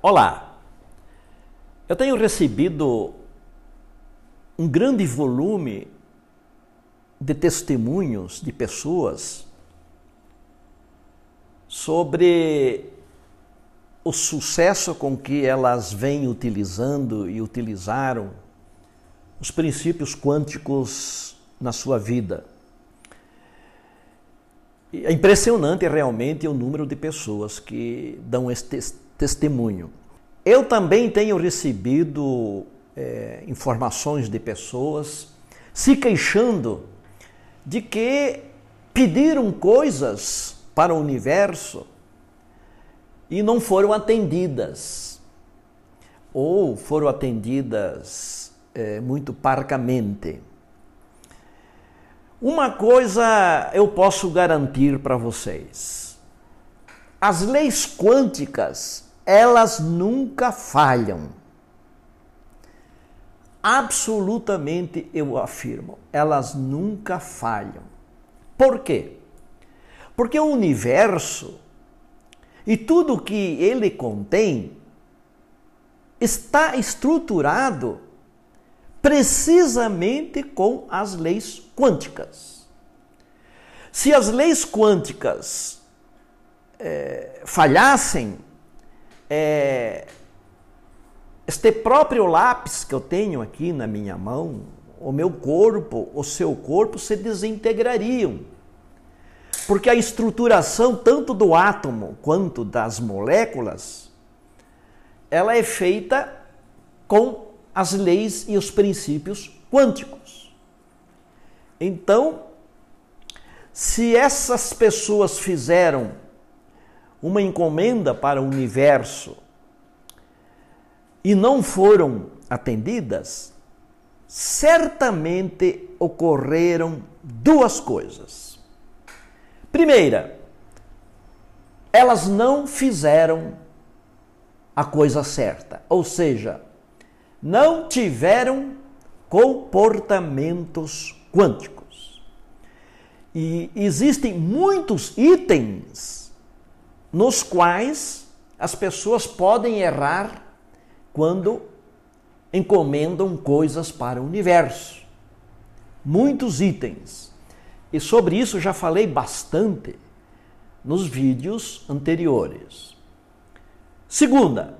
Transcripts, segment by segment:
Olá, eu tenho recebido um grande volume de testemunhos de pessoas sobre o sucesso com que elas vêm utilizando e utilizaram os princípios quânticos na sua vida. É impressionante realmente o número de pessoas que dão esse testemunho. Eu também tenho recebido é, informações de pessoas se queixando de que pediram coisas para o universo e não foram atendidas, ou foram atendidas é, muito parcamente. Uma coisa eu posso garantir para vocês: as leis quânticas, elas nunca falham. Absolutamente eu afirmo, elas nunca falham. Por quê? Porque o universo e tudo que ele contém está estruturado precisamente com as leis quânticas. Se as leis quânticas é, falhassem, é, este próprio lápis que eu tenho aqui na minha mão, o meu corpo, o seu corpo se desintegrariam. Porque a estruturação tanto do átomo quanto das moléculas, ela é feita com as leis e os princípios quânticos. Então, se essas pessoas fizeram uma encomenda para o universo e não foram atendidas, certamente ocorreram duas coisas. Primeira, elas não fizeram a coisa certa, ou seja, não tiveram comportamentos quânticos. E existem muitos itens nos quais as pessoas podem errar quando encomendam coisas para o universo. Muitos itens. E sobre isso já falei bastante nos vídeos anteriores. Segunda,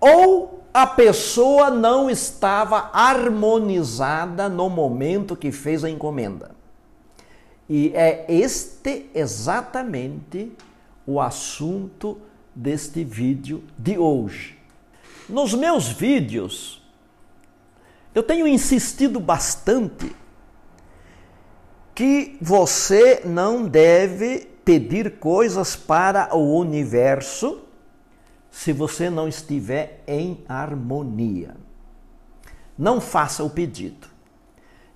ou a pessoa não estava harmonizada no momento que fez a encomenda. E é este exatamente o assunto deste vídeo de hoje. Nos meus vídeos, eu tenho insistido bastante que você não deve pedir coisas para o universo se você não estiver em harmonia. Não faça o pedido.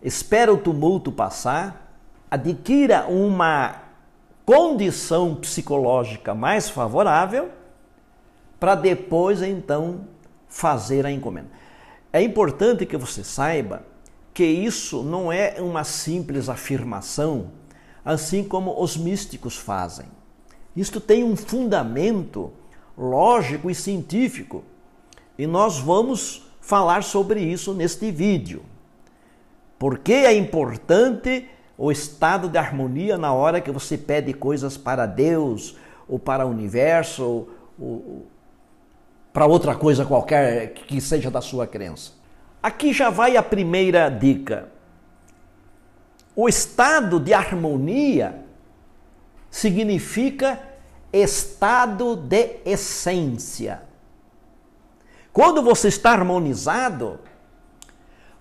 Espera o tumulto passar, adquira uma condição psicológica mais favorável para depois então fazer a encomenda. É importante que você saiba que isso não é uma simples afirmação, assim como os místicos fazem. Isto tem um fundamento lógico e científico. E nós vamos falar sobre isso neste vídeo. Por que é importante o estado de harmonia na hora que você pede coisas para Deus, ou para o universo, ou, ou para outra coisa qualquer que seja da sua crença? Aqui já vai a primeira dica. O estado de harmonia significa estado de essência. Quando você está harmonizado,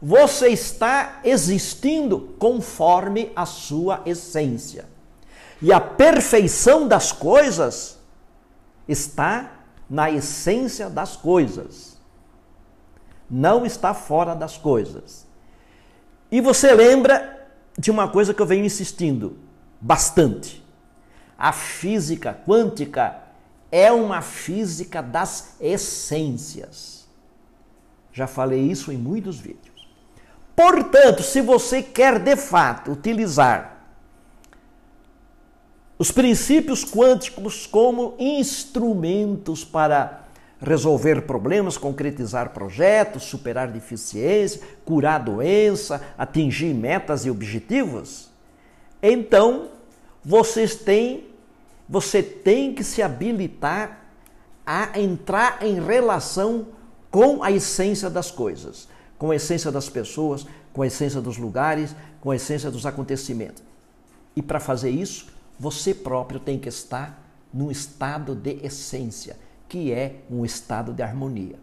você está existindo conforme a sua essência. E a perfeição das coisas está na essência das coisas. Não está fora das coisas. E você lembra de uma coisa que eu venho insistindo bastante. A física quântica é uma física das essências. Já falei isso em muitos vídeos. Portanto, se você quer de fato utilizar os princípios quânticos como instrumentos para resolver problemas, concretizar projetos, superar deficiências, curar doença, atingir metas e objetivos, então vocês têm, você tem que se habilitar a entrar em relação com a essência das coisas, com a essência das pessoas, com a essência dos lugares, com a essência dos acontecimentos. E para fazer isso, você próprio tem que estar num estado de essência, que é um estado de harmonia.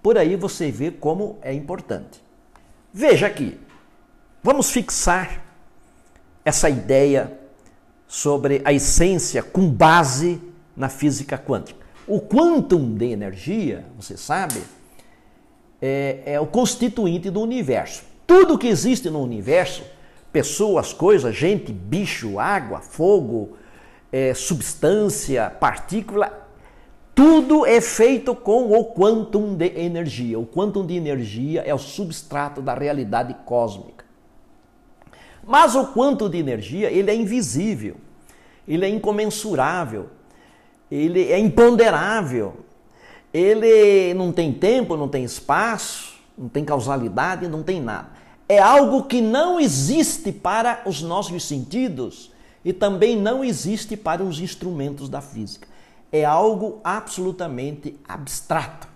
Por aí você vê como é importante. Veja aqui, vamos fixar essa ideia sobre a essência com base na física quântica. O quantum de energia, você sabe, é, é o constituinte do universo. Tudo que existe no universo pessoas, coisas, gente, bicho, água, fogo, é, substância, partícula, tudo é feito com o quantum de energia. O quantum de energia é o substrato da realidade cósmica. Mas o quantum de energia, ele é invisível, ele é incomensurável, ele é imponderável, ele não tem tempo, não tem espaço, não tem causalidade, não tem nada é algo que não existe para os nossos sentidos e também não existe para os instrumentos da física. É algo absolutamente abstrato.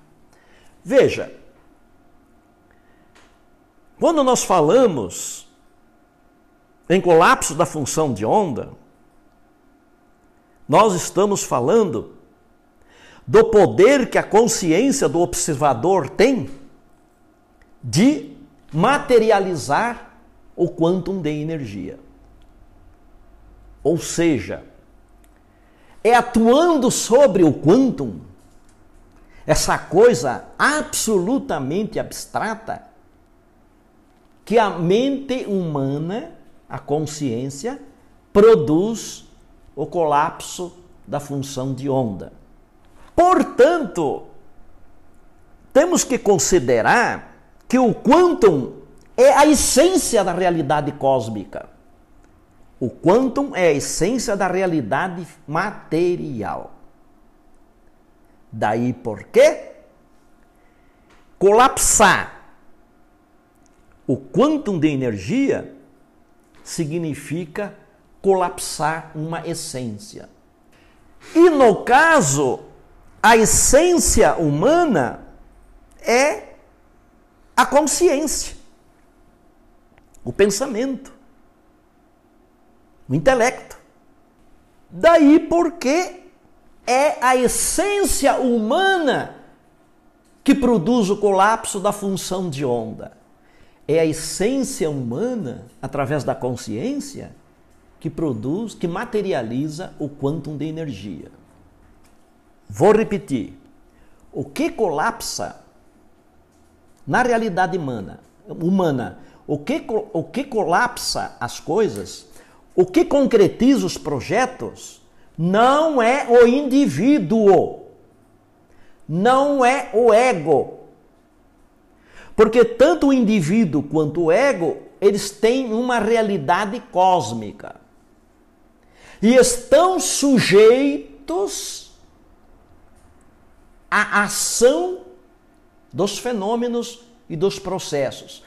Veja, quando nós falamos em colapso da função de onda, nós estamos falando do poder que a consciência do observador tem de materializar o quantum de energia. Ou seja, é atuando sobre o quantum, essa coisa absolutamente abstrata, que a mente humana, a consciência, produz o colapso da função de onda. Portanto, temos que considerar que o quantum é a essência da realidade cósmica. O quantum é a essência da realidade material. Daí por quê? Colapsar o quantum de energia significa colapsar uma essência. E no caso, a essência humana é a consciência, o pensamento, o intelecto. Daí porque é a essência humana que produz o colapso da função de onda. É a essência humana, através da consciência, que produz, que materializa o quantum de energia. Vou repetir. O que colapsa na realidade humana, humana o, que, o que colapsa as coisas, o que concretiza os projetos, não é o indivíduo, não é o ego. Porque tanto o indivíduo quanto o ego, eles têm uma realidade cósmica. E estão sujeitos à ação dos fenômenos e dos processos.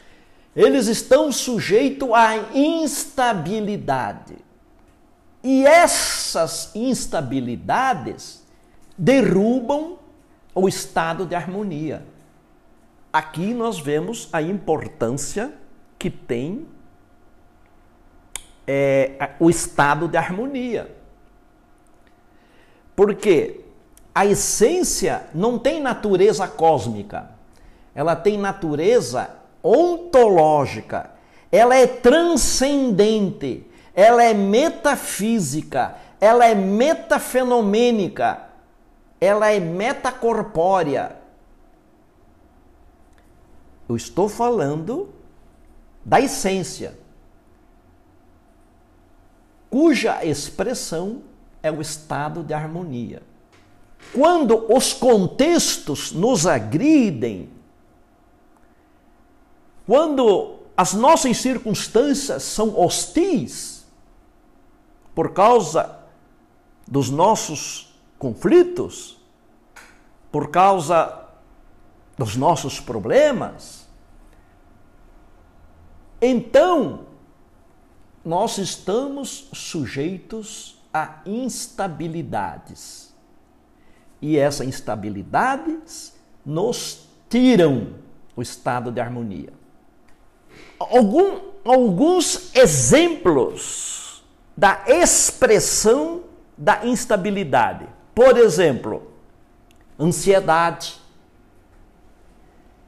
Eles estão sujeitos à instabilidade. E essas instabilidades derrubam o estado de harmonia. Aqui nós vemos a importância que tem é, o estado de harmonia. Porque a essência não tem natureza cósmica. Ela tem natureza ontológica, ela é transcendente, ela é metafísica, ela é metafenomênica, ela é metacorpórea. Eu estou falando da essência, cuja expressão é o estado de harmonia. Quando os contextos nos agridem, quando as nossas circunstâncias são hostis, por causa dos nossos conflitos, por causa dos nossos problemas, então nós estamos sujeitos a instabilidades. E essas instabilidades nos tiram o estado de harmonia. Algum, alguns exemplos da expressão da instabilidade. Por exemplo, ansiedade,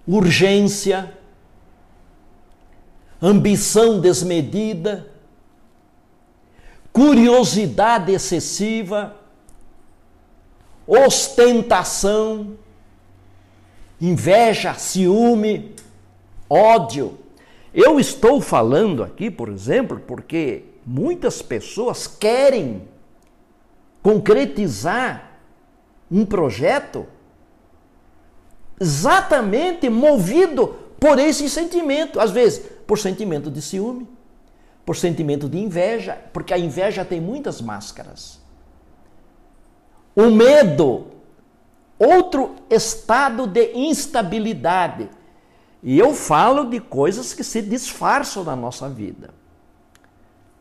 urgência, ambição desmedida, curiosidade excessiva, ostentação, inveja, ciúme, ódio. Eu estou falando aqui, por exemplo, porque muitas pessoas querem concretizar um projeto exatamente movido por esse sentimento, às vezes por sentimento de ciúme, por sentimento de inveja, porque a inveja tem muitas máscaras. O medo, outro estado de instabilidade. E eu falo de coisas que se disfarçam na nossa vida.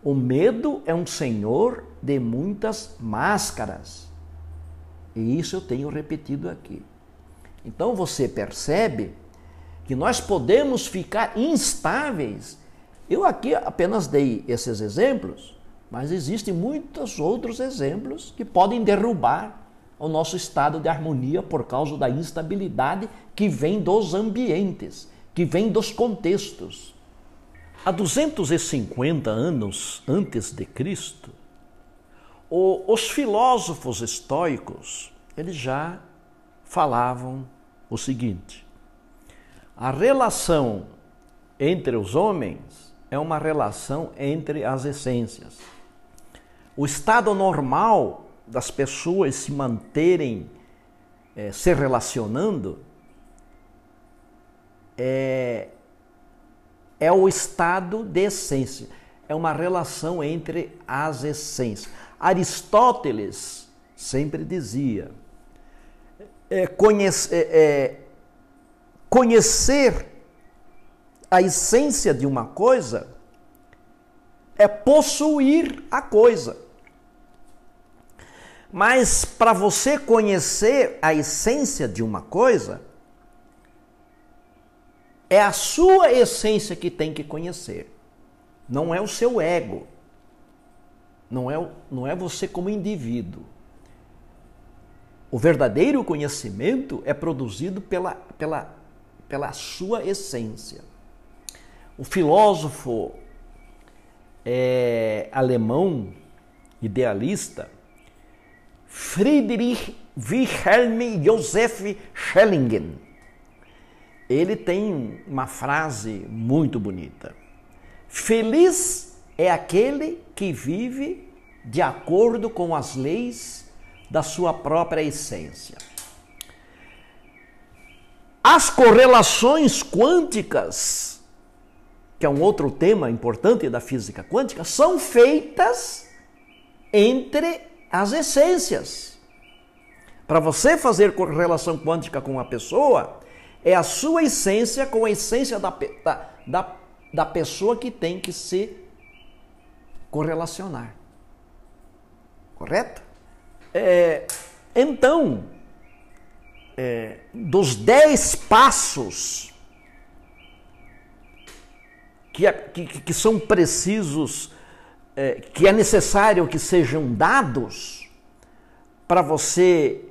O medo é um senhor de muitas máscaras. E isso eu tenho repetido aqui. Então você percebe que nós podemos ficar instáveis. Eu aqui apenas dei esses exemplos, mas existem muitos outros exemplos que podem derrubar o nosso estado de harmonia por causa da instabilidade que vem dos ambientes, que vem dos contextos. Há 250 anos antes de Cristo, os filósofos estoicos, eles já falavam o seguinte: a relação entre os homens é uma relação entre as essências. O estado normal das pessoas se manterem é, se relacionando é, é o estado de essência. É uma relação entre as essências. Aristóteles sempre dizia: é, conhece, é, é, conhecer a essência de uma coisa é possuir a coisa. Mas para você conhecer a essência de uma coisa, é a sua essência que tem que conhecer, não é o seu ego. Não é, não é você como indivíduo. O verdadeiro conhecimento é produzido pela, pela, pela sua essência. O filósofo é, alemão, idealista, Friedrich Wilhelm Joseph Schellingen, ele tem uma frase muito bonita. Feliz é aquele que vive de acordo com as leis da sua própria essência. As correlações quânticas, que é um outro tema importante da física quântica, são feitas entre as essências. Para você fazer correlação quântica com uma pessoa, é a sua essência com a essência da, da, da da pessoa que tem que se correlacionar. Correto? É, então, é, dos dez passos que, que, que são precisos, é, que é necessário que sejam dados para você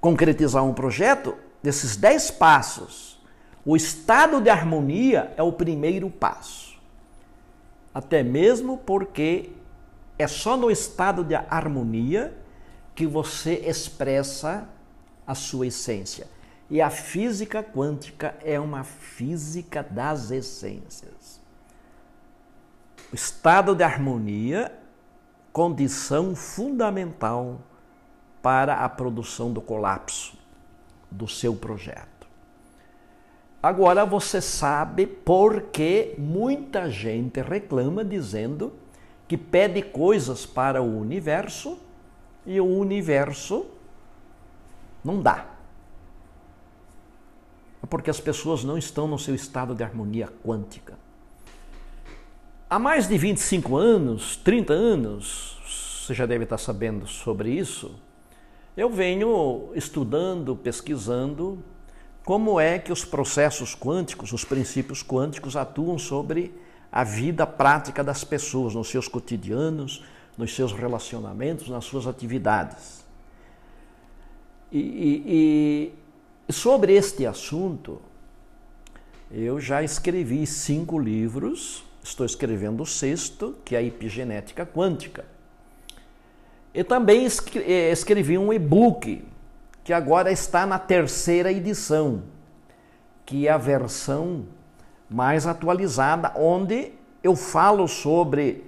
concretizar um projeto, desses dez passos, o estado de harmonia é o primeiro passo. Até mesmo porque é só no estado de harmonia que você expressa a sua essência. E a física quântica é uma física das essências. Estado de harmonia, condição fundamental para a produção do colapso do seu projeto. Agora você sabe por que muita gente reclama dizendo que pede coisas para o universo e o universo não dá. É porque as pessoas não estão no seu estado de harmonia quântica. Há mais de 25 anos, 30 anos, você já deve estar sabendo sobre isso, eu venho estudando, pesquisando como é que os processos quânticos, os princípios quânticos atuam sobre a vida prática das pessoas, nos seus cotidianos, nos seus relacionamentos, nas suas atividades. E, e, e sobre este assunto, eu já escrevi cinco livros, estou escrevendo o sexto, que é a epigenética quântica. E também eh, escrevi um e-book, que agora está na terceira edição, que é a versão mais atualizada, onde eu falo sobre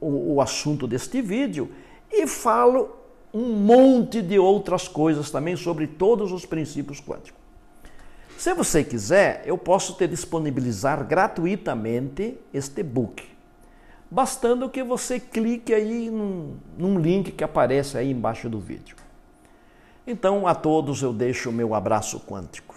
o, o assunto deste vídeo e falo um monte de outras coisas também sobre todos os princípios quânticos. Se você quiser, eu posso te disponibilizar gratuitamente este book bastando que você clique aí num, num link que aparece aí embaixo do vídeo. Então, a todos eu deixo o meu abraço quântico.